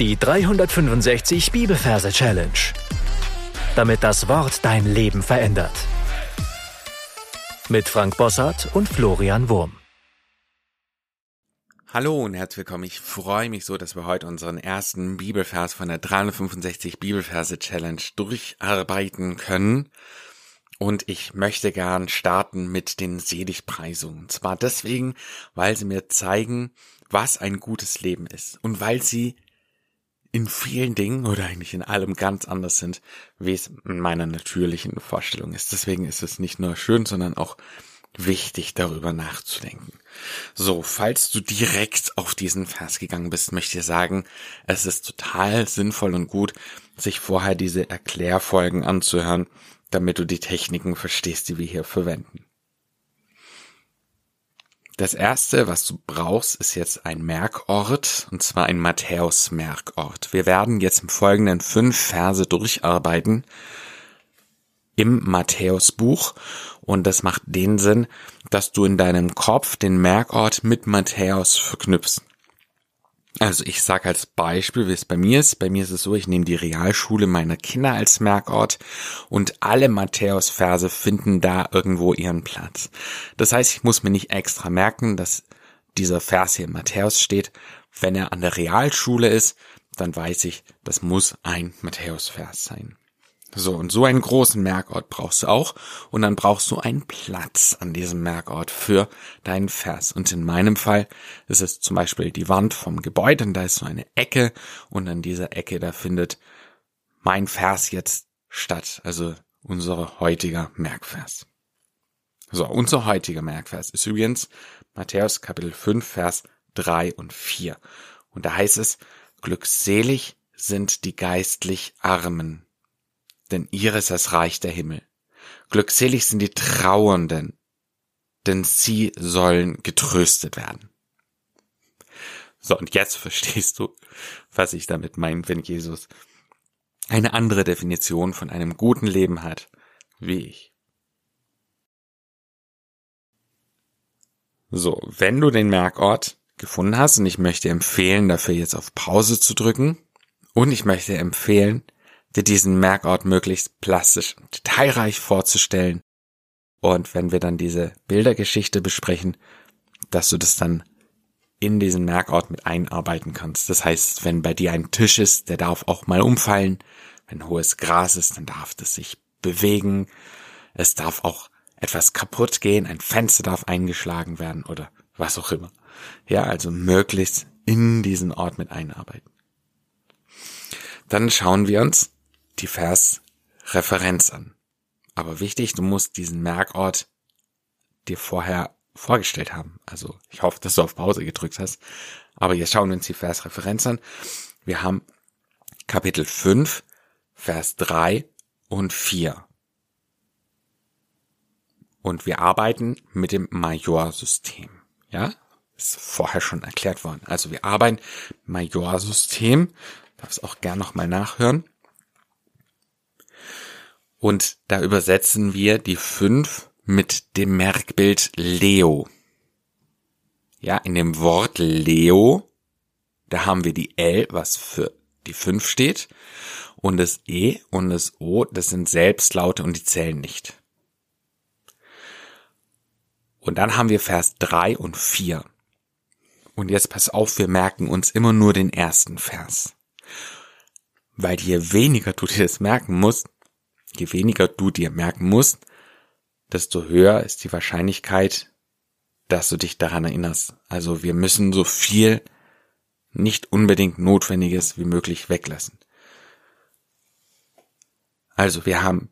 Die 365 Bibelverse Challenge. Damit das Wort dein Leben verändert. Mit Frank Bossart und Florian Wurm. Hallo und herzlich willkommen. Ich freue mich so, dass wir heute unseren ersten Bibelvers von der 365 Bibelverse Challenge durcharbeiten können. Und ich möchte gern starten mit den Seligpreisungen. Zwar deswegen, weil sie mir zeigen, was ein gutes Leben ist und weil sie in vielen Dingen oder eigentlich in allem ganz anders sind, wie es in meiner natürlichen Vorstellung ist. Deswegen ist es nicht nur schön, sondern auch wichtig, darüber nachzudenken. So, falls du direkt auf diesen Vers gegangen bist, möchte ich sagen, es ist total sinnvoll und gut, sich vorher diese Erklärfolgen anzuhören, damit du die Techniken verstehst, die wir hier verwenden. Das erste, was du brauchst, ist jetzt ein Merkort, und zwar ein Matthäus-Merkort. Wir werden jetzt im folgenden fünf Verse durcharbeiten im Matthäusbuch und das macht den Sinn, dass du in deinem Kopf den Merkort mit Matthäus verknüpfst. Also ich sage als Beispiel, wie es bei mir ist. Bei mir ist es so, ich nehme die Realschule meiner Kinder als Merkort und alle Matthäus-Verse finden da irgendwo ihren Platz. Das heißt, ich muss mir nicht extra merken, dass dieser Vers hier in Matthäus steht. Wenn er an der Realschule ist, dann weiß ich, das muss ein Matthäus-Vers sein. So, und so einen großen Merkort brauchst du auch. Und dann brauchst du einen Platz an diesem Merkort für deinen Vers. Und in meinem Fall ist es zum Beispiel die Wand vom Gebäude und da ist so eine Ecke und an dieser Ecke, da findet mein Vers jetzt statt. Also unser heutiger Merkvers. So, unser heutiger Merkvers ist übrigens Matthäus Kapitel 5, Vers 3 und 4. Und da heißt es, glückselig sind die geistlich Armen, denn ihres das Reich der Himmel. Glückselig sind die Trauernden, denn sie sollen getröstet werden. So, und jetzt verstehst du, was ich damit meine, wenn Jesus eine andere Definition von einem guten Leben hat, wie ich. So, wenn du den Merkort gefunden hast, und ich möchte empfehlen, dafür jetzt auf Pause zu drücken, und ich möchte empfehlen, dir diesen Merkort möglichst plastisch und detailreich vorzustellen. Und wenn wir dann diese Bildergeschichte besprechen, dass du das dann in diesen Merkort mit einarbeiten kannst. Das heißt, wenn bei dir ein Tisch ist, der darf auch mal umfallen. Wenn hohes Gras ist, dann darf das sich bewegen. Es darf auch etwas kaputt gehen, ein Fenster darf eingeschlagen werden oder was auch immer. Ja, also möglichst in diesen Ort mit einarbeiten. Dann schauen wir uns die Versreferenz an. Aber wichtig, du musst diesen Merkort dir vorher vorgestellt haben. Also ich hoffe, dass du auf Pause gedrückt hast. Aber jetzt schauen wir uns die Versreferenz an. Wir haben Kapitel 5, Vers 3 und 4. Und wir arbeiten mit dem Majorsystem. Ja, ist vorher schon erklärt worden. Also wir arbeiten Majorsystem. Darf es auch gern nochmal nachhören. Und da übersetzen wir die fünf mit dem Merkbild Leo. Ja, in dem Wort Leo, da haben wir die L, was für die fünf steht, und das E und das O, das sind Selbstlaute und die zählen nicht. Und dann haben wir Vers drei und vier. Und jetzt pass auf, wir merken uns immer nur den ersten Vers. Weil je weniger du dir das merken musst, Je weniger du dir merken musst, desto höher ist die Wahrscheinlichkeit, dass du dich daran erinnerst. Also wir müssen so viel nicht unbedingt Notwendiges wie möglich weglassen. Also wir haben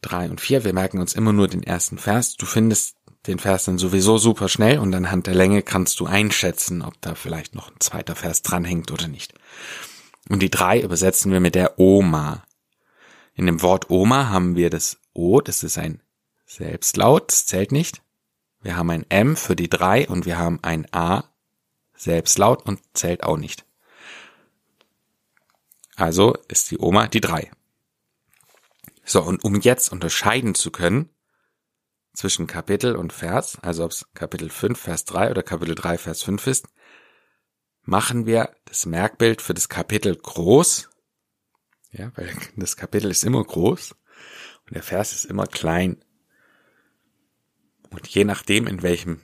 drei und vier, wir merken uns immer nur den ersten Vers. Du findest den Vers dann sowieso super schnell und anhand der Länge kannst du einschätzen, ob da vielleicht noch ein zweiter Vers dranhängt oder nicht. Und die drei übersetzen wir mit der Oma. In dem Wort Oma haben wir das O, das ist ein Selbstlaut, das zählt nicht. Wir haben ein M für die drei und wir haben ein A, Selbstlaut und zählt auch nicht. Also ist die Oma die drei. So, und um jetzt unterscheiden zu können zwischen Kapitel und Vers, also ob es Kapitel 5, Vers 3 oder Kapitel 3, Vers 5 ist, machen wir das Merkbild für das Kapitel groß. Ja, weil das Kapitel ist immer groß und der Vers ist immer klein. Und je nachdem, in welchem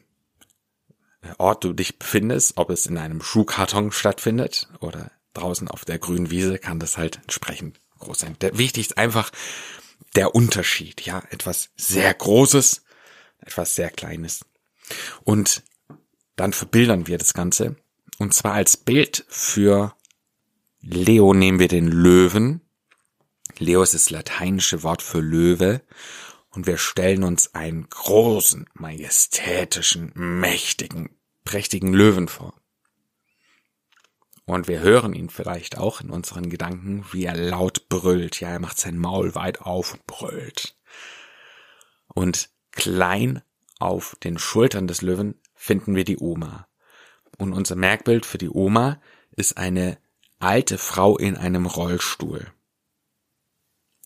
Ort du dich befindest, ob es in einem Schuhkarton stattfindet oder draußen auf der grünen Wiese, kann das halt entsprechend groß sein. Der, wichtig ist einfach der Unterschied, ja, etwas sehr Großes, etwas sehr Kleines. Und dann verbildern wir das Ganze. Und zwar als Bild für Leo nehmen wir den Löwen. Leo ist das lateinische Wort für Löwe. Und wir stellen uns einen großen, majestätischen, mächtigen, prächtigen Löwen vor. Und wir hören ihn vielleicht auch in unseren Gedanken, wie er laut brüllt. Ja, er macht sein Maul weit auf und brüllt. Und klein auf den Schultern des Löwen finden wir die Oma. Und unser Merkbild für die Oma ist eine alte Frau in einem Rollstuhl.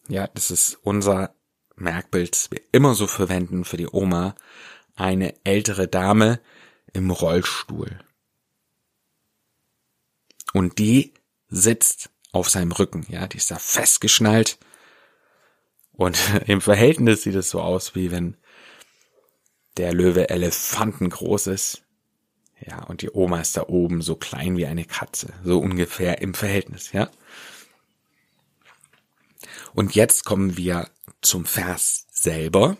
Ja, das ist unser Merkbild, das wir immer so verwenden für die Oma. Eine ältere Dame im Rollstuhl. Und die sitzt auf seinem Rücken, ja, die ist da festgeschnallt. Und im Verhältnis sieht es so aus, wie wenn der Löwe elefantengroß ist. Ja, und die Oma ist da oben so klein wie eine Katze. So ungefähr im Verhältnis, ja. Und jetzt kommen wir zum Vers selber.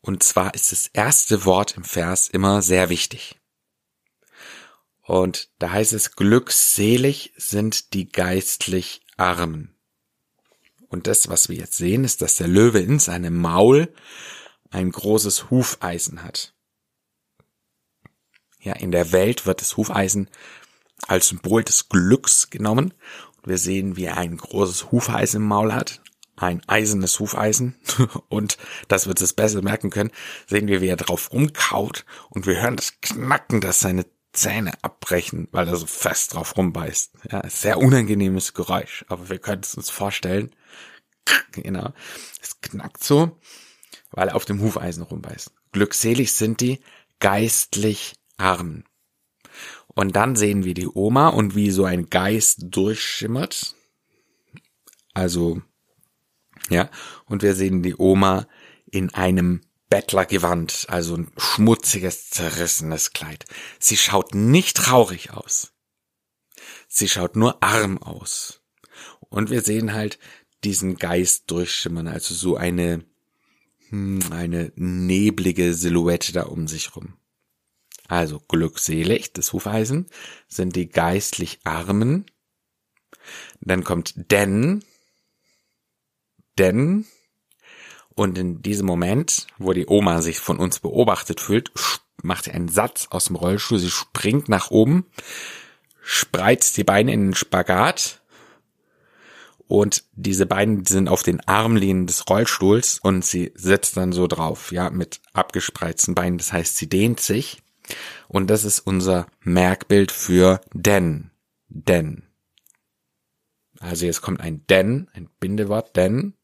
Und zwar ist das erste Wort im Vers immer sehr wichtig. Und da heißt es, glückselig sind die geistlich Armen. Und das, was wir jetzt sehen, ist, dass der Löwe in seinem Maul ein großes Hufeisen hat. Ja, in der Welt wird das Hufeisen als Symbol des Glücks genommen. Und wir sehen, wie er ein großes Hufeisen im Maul hat. Ein eisernes Hufeisen. Und dass wir das besser merken können, sehen wir, wie er drauf rumkaut. Und wir hören das Knacken, das seine Zähne abbrechen, weil er so fest drauf rumbeißt. Ja, sehr unangenehmes Geräusch, aber wir können es uns vorstellen. Genau. Es knackt so, weil er auf dem Hufeisen rumbeißt. Glückselig sind die geistlich Armen. Und dann sehen wir die Oma und wie so ein Geist durchschimmert. Also, ja, und wir sehen die Oma in einem Bettlergewand, also ein schmutziges, zerrissenes Kleid. Sie schaut nicht traurig aus. Sie schaut nur arm aus. Und wir sehen halt diesen Geist durchschimmern, also so eine, hm, eine neblige Silhouette da um sich rum. Also glückselig, das Hufeisen, sind die geistlich Armen. Dann kommt denn, denn und in diesem Moment, wo die Oma sich von uns beobachtet fühlt, macht sie einen Satz aus dem Rollstuhl. Sie springt nach oben, spreizt die Beine in den Spagat und diese Beine sind auf den Armlehnen des Rollstuhls und sie sitzt dann so drauf, ja, mit abgespreizten Beinen. Das heißt, sie dehnt sich und das ist unser Merkbild für denn, denn. Also jetzt kommt ein denn, ein Bindewort, denn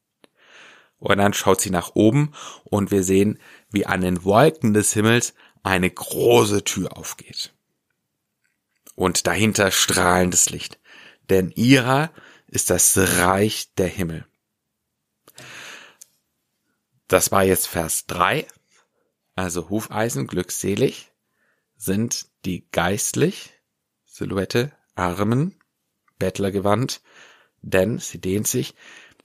und dann schaut sie nach oben und wir sehen, wie an den Wolken des Himmels eine große Tür aufgeht. Und dahinter strahlendes Licht. Denn ihrer ist das Reich der Himmel. Das war jetzt Vers 3. Also Hufeisen, glückselig, sind die geistlich, Silhouette, Armen, Bettlergewand, denn sie dehnt sich,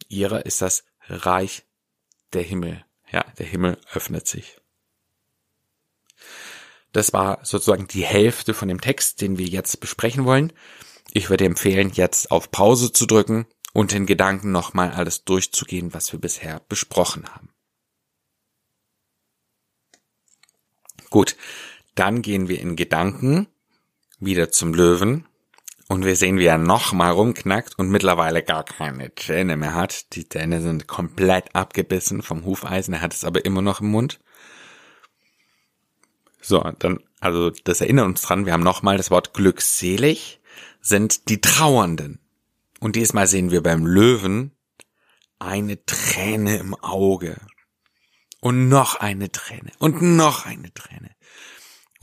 ihrer ist das Reich der Himmel. Ja, der Himmel öffnet sich. Das war sozusagen die Hälfte von dem Text, den wir jetzt besprechen wollen. Ich würde empfehlen, jetzt auf Pause zu drücken und in Gedanken nochmal alles durchzugehen, was wir bisher besprochen haben. Gut, dann gehen wir in Gedanken wieder zum Löwen und wir sehen, wie er nochmal rumknackt und mittlerweile gar keine Zähne mehr hat. Die Zähne sind komplett abgebissen vom Hufeisen. Er hat es aber immer noch im Mund. So, dann, also das erinnert uns dran, wir haben nochmal das Wort glückselig sind die Trauernden. Und diesmal sehen wir beim Löwen eine Träne im Auge. Und noch eine Träne. Und noch eine Träne.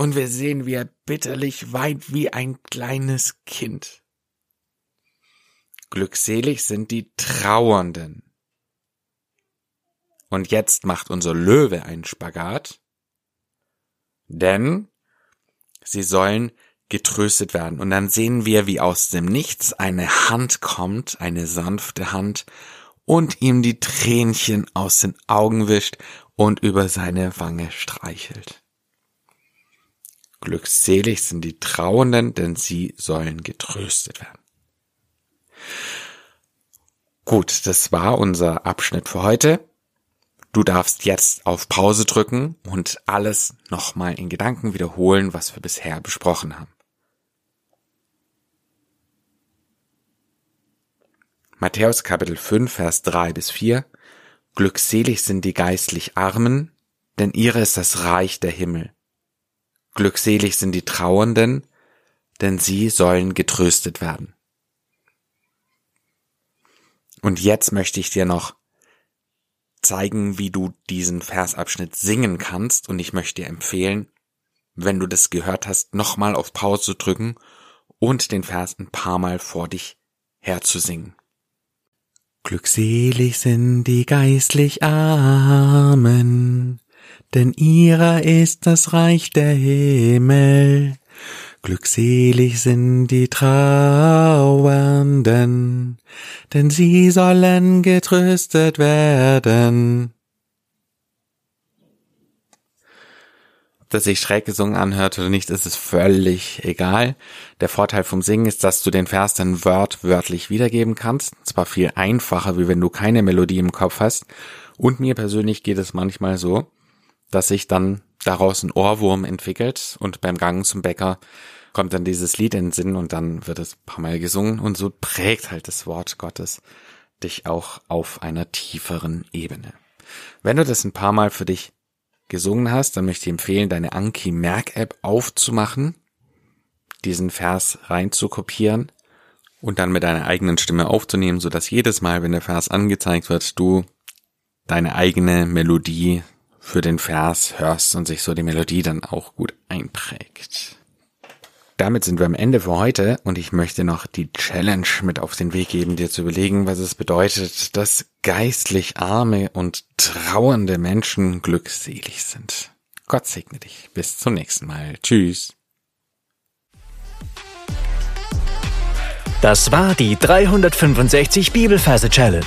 Und wir sehen, wie er bitterlich weint wie ein kleines Kind. Glückselig sind die Trauernden. Und jetzt macht unser Löwe einen Spagat, denn sie sollen getröstet werden. Und dann sehen wir, wie aus dem Nichts eine Hand kommt, eine sanfte Hand, und ihm die Tränchen aus den Augen wischt und über seine Wange streichelt. Glückselig sind die Trauenden, denn sie sollen getröstet werden. Gut, das war unser Abschnitt für heute. Du darfst jetzt auf Pause drücken und alles nochmal in Gedanken wiederholen, was wir bisher besprochen haben. Matthäus Kapitel 5, Vers 3 bis 4. Glückselig sind die geistlich Armen, denn ihre ist das Reich der Himmel. Glückselig sind die Trauernden, denn sie sollen getröstet werden. Und jetzt möchte ich dir noch zeigen, wie du diesen Versabschnitt singen kannst. Und ich möchte dir empfehlen, wenn du das gehört hast, nochmal auf Pause drücken und den Vers ein paar Mal vor dich herzusingen. Glückselig sind die geistlich Armen, denn ihrer ist das Reich der Himmel. Glückselig sind die Trauernden, denn sie sollen getröstet werden. Ob das sich schräg gesungen anhört oder nicht, ist es völlig egal. Der Vorteil vom Singen ist, dass du den Vers dann wörtwörtlich wiedergeben kannst. Zwar viel einfacher, wie wenn du keine Melodie im Kopf hast. Und mir persönlich geht es manchmal so, dass sich dann daraus ein Ohrwurm entwickelt und beim Gang zum Bäcker kommt dann dieses Lied in den Sinn und dann wird es paar Mal gesungen und so prägt halt das Wort Gottes dich auch auf einer tieferen Ebene. Wenn du das ein paar Mal für dich gesungen hast, dann möchte ich empfehlen, deine Anki Merk App aufzumachen, diesen Vers reinzukopieren und dann mit deiner eigenen Stimme aufzunehmen, so dass jedes Mal, wenn der Vers angezeigt wird, du deine eigene Melodie für den Vers hörst und sich so die Melodie dann auch gut einprägt. Damit sind wir am Ende für heute und ich möchte noch die Challenge mit auf den Weg geben, dir zu überlegen, was es bedeutet, dass geistlich arme und trauernde Menschen glückselig sind. Gott segne dich. Bis zum nächsten Mal. Tschüss. Das war die 365 Bibelferse Challenge.